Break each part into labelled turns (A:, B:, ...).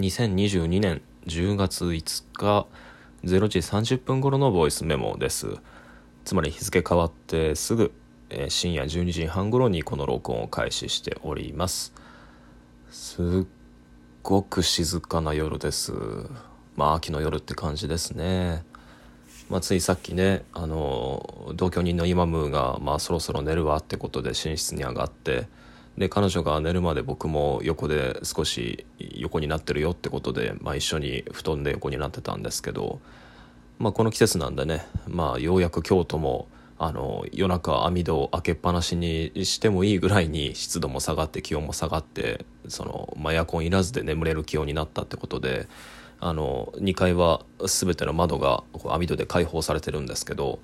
A: 2022年10月5日0時30分頃のボイスメモです。つまり日付変わってすぐ、えー深夜12時半頃にこの録音を開始しております。すっごく静かな夜です。まあ秋の夜って感じですね。まあ、ついさっきねあの同居人のイマムーが、まあ、そろそろ寝るわってことで寝室に上がってで彼女が寝るまで僕も横で少し横になってるよってことで、まあ、一緒に布団で横になってたんですけど、まあ、この季節なんでね、まあ、ようやく京都もあの夜中網戸を開けっぱなしにしてもいいぐらいに湿度も下がって気温も下がってその、まあ、エアコンいらずで眠れる気温になったってことであの2階は全ての窓が網戸で開放されてるんですけど、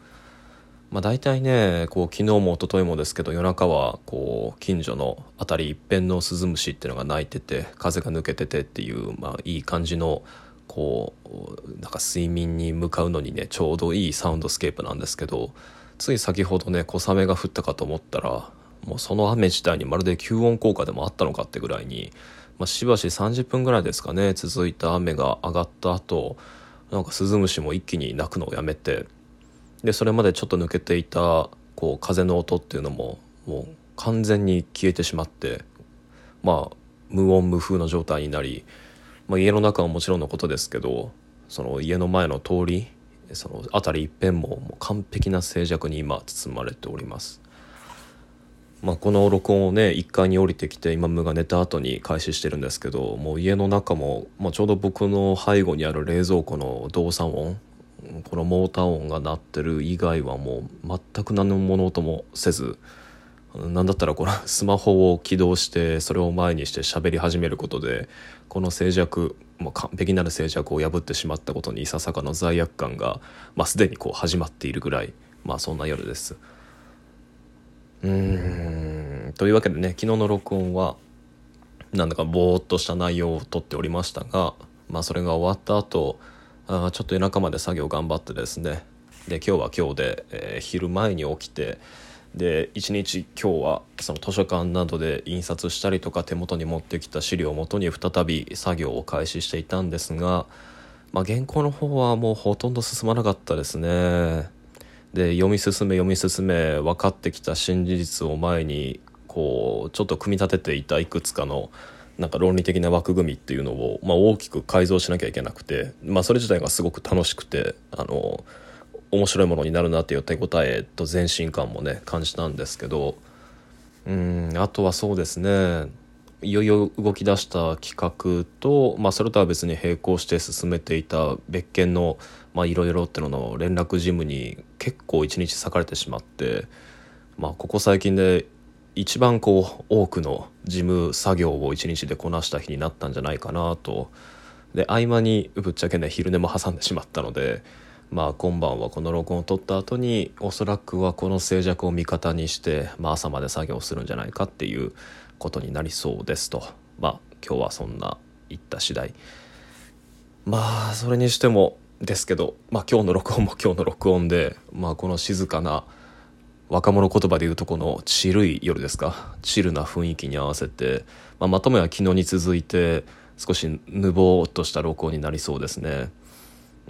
A: まあ、大体ねこう昨日も一昨日もですけど夜中はこう近所の辺り一辺のスズムシっていうのが鳴いてて風が抜けててっていう、まあ、いい感じのこうなんか睡眠に向かうのにねちょうどいいサウンドスケープなんですけどつい先ほどね小雨が降ったかと思ったらもうその雨自体にまるで吸音効果でもあったのかってぐらいに、まあ、しばし30分ぐらいですかね続いた雨が上がった後なんかスズムシも一気に鳴くのをやめてでそれまでちょっと抜けていたこう風の音っていうのももう完全に消えてしまってまあ無音無風の状態になり、まあ、家の中はもちろんのことですけどその家の前の通りその辺り一辺ももう完璧な静寂に今包まれております。まあ、この録音をね1階に降りてきて今ムが寝た後に開始してるんですけどもう家の中も、まあ、ちょうど僕の背後にある冷蔵庫の動作音このモーター音が鳴ってる以外はもう全く何の物音もせずなんだったらこのスマホを起動してそれを前にして喋り始めることでこの静寂もう完璧なる静寂を破ってしまったことにいささかの罪悪感が、まあ、すでにこう始まっているぐらいまあそんな夜です。うんというわけでね昨日の録音はなんだかぼーっとした内容をとっておりましたが、まあ、それが終わった後あちょっと夜中まで作業頑張ってですねで今日は今日で、えー昼前に起きてで一日今日はその図書館などで印刷したりとか手元に持ってきた資料をもとに再び作業を開始していたんですが、まあ、原稿の方はもうほとんど進まなかったですね。で読み進め読み進め分かってきた真実を前にこうちょっと組み立てていたいくつかのなんか論理的な枠組みっていうのを、まあ、大きく改造しなきゃいけなくて、まあ、それ自体がすごく楽しくてあの面白いものになるなっていう手応えと前進感もね感じたんですけどうんあとはそうですねいよいよ動き出した企画と、まあ、それとは別に並行して進めていた別件のいろいろってのの連絡事務に結構一日割かれてしまって、まあ、ここ最近で一番こう多くの事務作業を一日でこなした日になったんじゃないかなと。で合間にぶっちゃけね昼寝も挟んでしまったのでまあ今晩はこの録音を撮った後におそらくはこの静寂を味方にして、まあ、朝まで作業するんじゃないかっていうことになりそうですと。まあ今日はそんな言った次第。まあそれにしてもですけど、まあ、今日の録音も今日の録音で、まあ、この静かな若者言葉でいうとこのチルい夜ですか？チルな雰囲気に合わせて、まあ、まとめは昨日に続いて少しぬぼーっとした録音になりそうですね。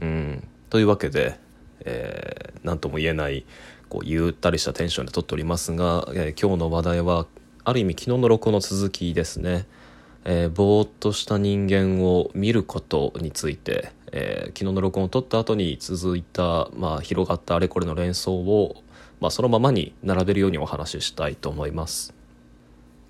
A: うん、というわけで、えー、何とも言えないこうゆったりしたテンションで撮っておりますが、えー今日の話題はある意味昨日の録音の続きですね。えーぼーっとした人間を見ることについて、えー昨日の録音を撮った後に続いた、まあ、広がったあれこれの連想を、まあ、そのままに並べるようにお話ししたいと思います。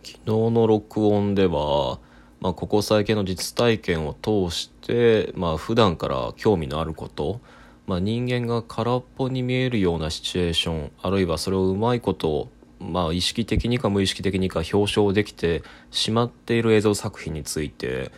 A: 昨日の録音では、まあ、ここ最近の実体験を通して、まあ普段から興味のあること、まあ、人間が空っぽに見えるようなシチュエーションあるいはそれをうまいことまあ、意識的にか無意識的にか表彰できてしまっている映像作品について、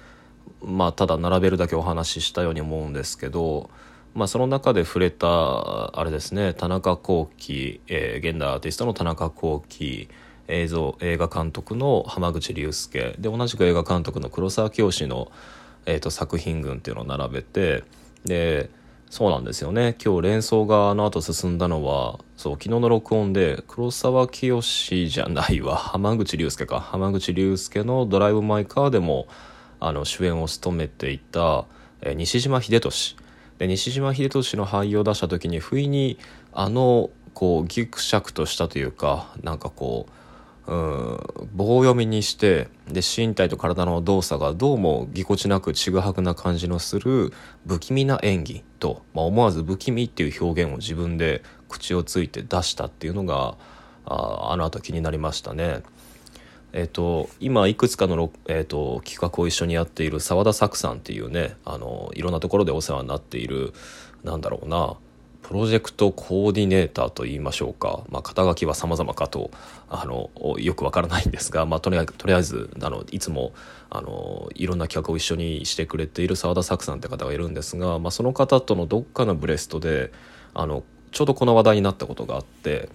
A: まあ、ただ並べるだけお話ししたように思うんですけど、まあ、その中で触れたあれですね田中聖、えー現代アーティストの田中聖映像映画監督の浜口竜介で同じく映画監督の黒沢清の、えー、と作品群っていうのを並べてでそうなんですよね。今日連想があの後進んだのはそう昨日の録音で黒沢清じゃないわ浜口竜介か。浜口竜介の「ドライブ・マイ・カー」でも、あの主演を務めていた、えー西島秀俊。で西島秀俊の俳優を出した時に不意にあのこうギクシャクとしたというかなんかこううん棒読みにしてで身体と体の動作がどうもぎこちなくちぐはぐな感じのする不気味な演技と、まあ、思わず不気味っていう表現を自分で口をついて出したっていうのがああの後気になりましたね。えっと、今いくつかの、えっと、企画を一緒にやっている澤田作さんっていうねあのいろんなところでお世話になっているなんだろうなプロジェクトコーディネーターと言いましょうか、まあ、肩書きは様々かとあのよくわからないんですが、まあ、とりあえずとりあえずあのいつもあのいろんな企画を一緒にしてくれている澤田作さんって方がいるんですが、まあ、その方とのどっかのブレストであのちょうどこの話題になったことがあって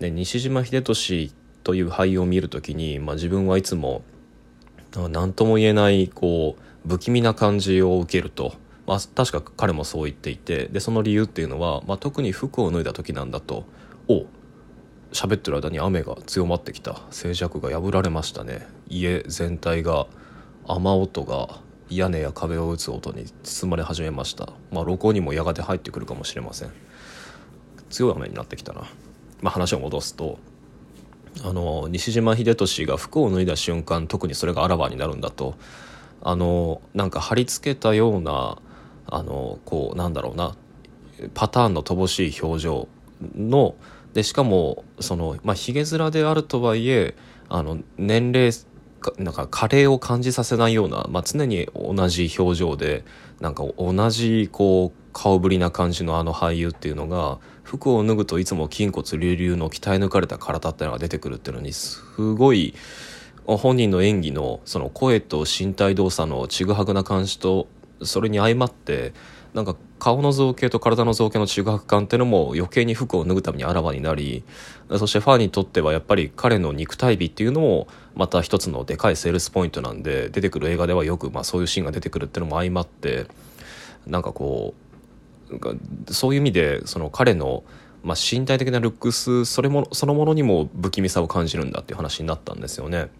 A: で西島秀俊という俳優を見るときに、まあ、自分はいつも何とも言えないこう不気味な感じを受けると、まあ、確か彼もそう言っていてでその理由っていうのは、まあ、特に服を脱いだ時なんだと。お喋ってる間に雨が強まってきた。静寂が破られましたね。家全体が雨音が屋根や壁を打つ音に包まれ始めました。まあ録音にもやがて入ってくるかもしれません。強い雨になってきたな、まあ、話を戻すとあの西島秀俊が服を脱いだ瞬間特にそれがあらわになるんだと。あのなんか貼り付けたようなあのこうなんだろうなパターンの乏しい表情のでしかもそのまあひげ面であるとはいえあの年齢かなんか加齢を感じさせないような、まあ、常に同じ表情でなんか同じこう顔ぶりな感じのあの俳優っていうのが服を脱ぐといつも筋骨隆々の鍛え抜かれた体っていうのが出てくるっていうのにすごい本人の演技のその声と身体動作のちぐはぐな感じとそれに相まってなんか顔の造形と体の造形のちぐはぐ感っていうのも余計に服を脱ぐためにあらわになりそしてファンにとってはやっぱり彼の肉体美っていうのもまた一つのでかいセールスポイントなんで出てくる映画ではよくまあそういうシーンが出てくるっていうのも相まってなんかこうそういう意味でその彼のまあ身体的なルックスそれもそのものにも不気味さを感じるんだっていう話になったんですよね。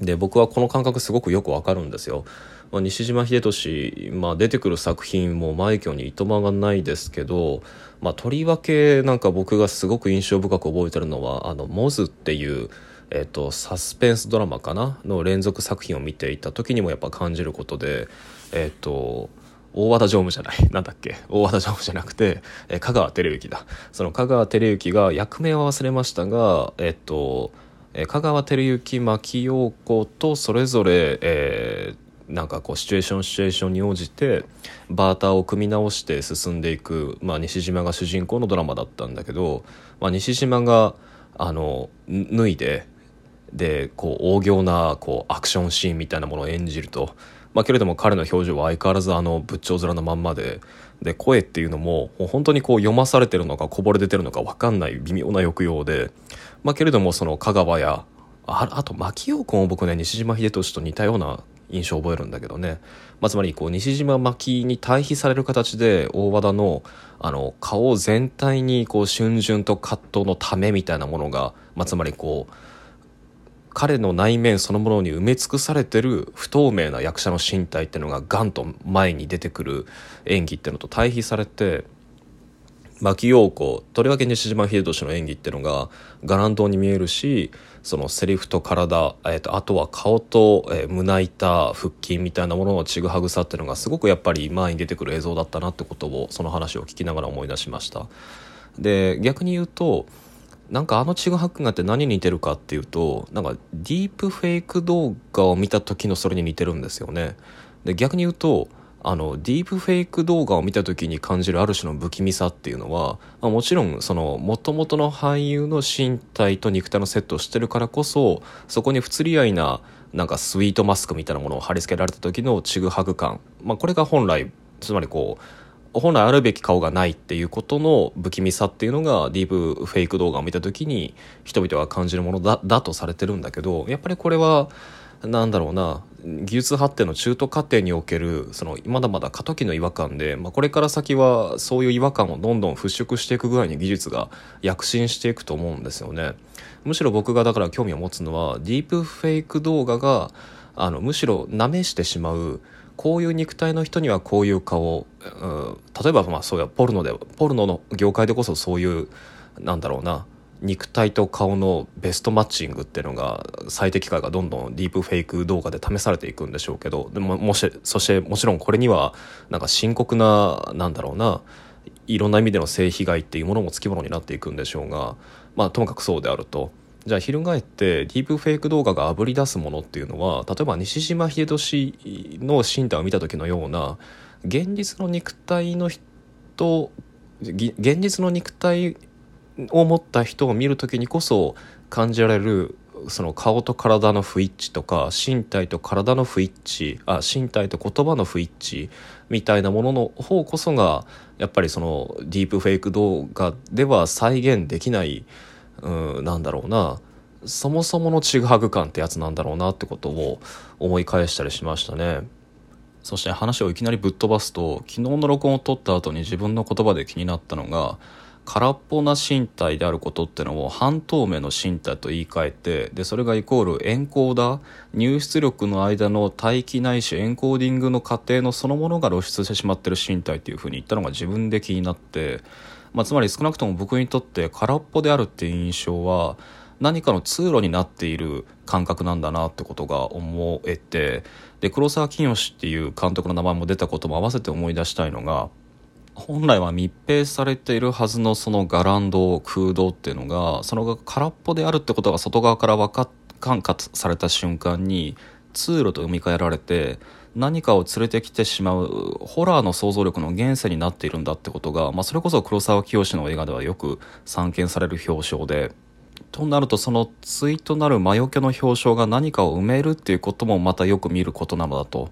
A: で僕はこの感覚すごくよくわかるんですよ。まあ、西島秀俊、まあ、出てくる作品も枚挙にいとまがないですけど、まあ、とりわけなんか僕がすごく印象深く覚えてるのは「あのモズ」っていう、えーと、サスペンスドラマかな？の連続作品を見ていた時にもやっぱ感じることでえっ、と大和田常務じゃない。なんだっけ？大和田常務じゃなくて、えー、香川照之だ。その香川照之が役名は忘れましたが、えっと、えー、香川照之、牧陽子とそれぞれ、えー、なんかこうシチュエーションシチュエーションに応じてバーターを組み直して進んでいく、まあ、西島が主人公のドラマだったんだけど、まあ、西島があの脱いででこう大行なこうアクションシーンみたいなものを演じるとまあ、けれども彼の表情は相変わらずあの仏頂面のまんまでで声っていうのも本当にこう読まされてるのかこぼれ出てるのか分かんない微妙な抑揚で、まあ、けれどもその香川やああと牧陽子も僕ね西島秀俊と似たような印象を覚えるんだけどね、まあ、つまりこう西島牧に対比される形で大和田のあの顔全体にこう春巡と葛藤のためみたいなものが、まあ、つまりこう彼の内面そのものに埋め尽くされてる不透明な役者の身体っていうのがガンと前に出てくる演技っていうのと対比されて牧陽子とりわけ西島秀俊の演技っていうのがガランドに見えるしそのセリフと体、えーと、あとは顔と、えー、胸板腹筋みたいなもののちぐはぐさっていうのがすごくやっぱり前に出てくる映像だったなってことをその話を聞きながら思い出しました。で逆に言うとなんかあのちぐはぐがって何に似てるかっていうとなんかディープフェイク動画を見た時のそれに似てるんですよね。で逆に言うとあのディープフェイク動画を見た時に感じるある種の不気味さっていうのは、まあ、もちろんその元々の俳優の身体と肉体のセットをしてるからこそそこに不釣り合いななんかスイートマスクみたいなものを貼り付けられた時のちぐはぐ感、まあ、これが本来つまりこう本来あるべき顔がないっていうことの不気味さっていうのがディープフェイク動画を見た時に人々が感じるものだだとされてるんだけどやっぱりこれはなんだろうな技術発展の中途過程におけるそのまだまだ過渡期の違和感で、まあ、これから先はそういう違和感をどんどん払拭していくぐらいに技術が躍進していくと思うんですよね。むしろ僕がだから興味を持つのはディープフェイク動画があのむしろなめしてしまうこういう肉体の人にはこういう顔、う、例えばまあそうやポルノでポルノの業界でこそそういうなんだろうな肉体と顔のベストマッチングっていうのが最適化がどんどんディープフェイク動画で試されていくんでしょうけどでももしそしてもちろんこれにはなんか深刻ななんだろうないろんな意味での性被害っていうものもつきものになっていくんでしょうが、まあ、ともかくそうであると。じゃあ翻ってディープフェイク動画があぶり出すものっていうのは例えば西島秀俊の身体を見た時のような現実の肉体の人現実の肉体を持った人を見る時にこそ感じられるその顔と体の不一致とか身体と体の不一致あ身体と言葉の不一致みたいなものの方こそがやっぱりそのディープフェイク動画では再現できないうんなんだろうなそもそものちぐはぐ感ってやつなんだろうなってことを思い返したりしましたね。そして話をいきなりぶっ飛ばすと昨日の録音を撮った後に自分の言葉で気になったのが空っぽな身体であることってのを半透明の身体と言い換えてでそれがイコールエンコーダー入出力の間の待機ないしエンコーディングの過程のそのものが露出してしまってる身体っていうふうに言ったのが自分で気になって、まあ、つまり少なくとも僕にとって空っぽであるっていう印象は何かの通路になっている感覚なんだなってことが思えてで黒沢清っていう監督の名前も出たことも合わせて思い出したいのが本来は密閉されているはずのその伽藍洞空洞っていうのがそのが空っぽであるってことが外側から分か感化された瞬間に通路と読み替えられて何かを連れてきてしまうホラーの想像力の現世になっているんだってことが、まあ、それこそ黒沢清の映画ではよく散見される表彰で。となるとその対となる魔除けの表彰が何かを埋めるっていうこともまたよく見ることなのだと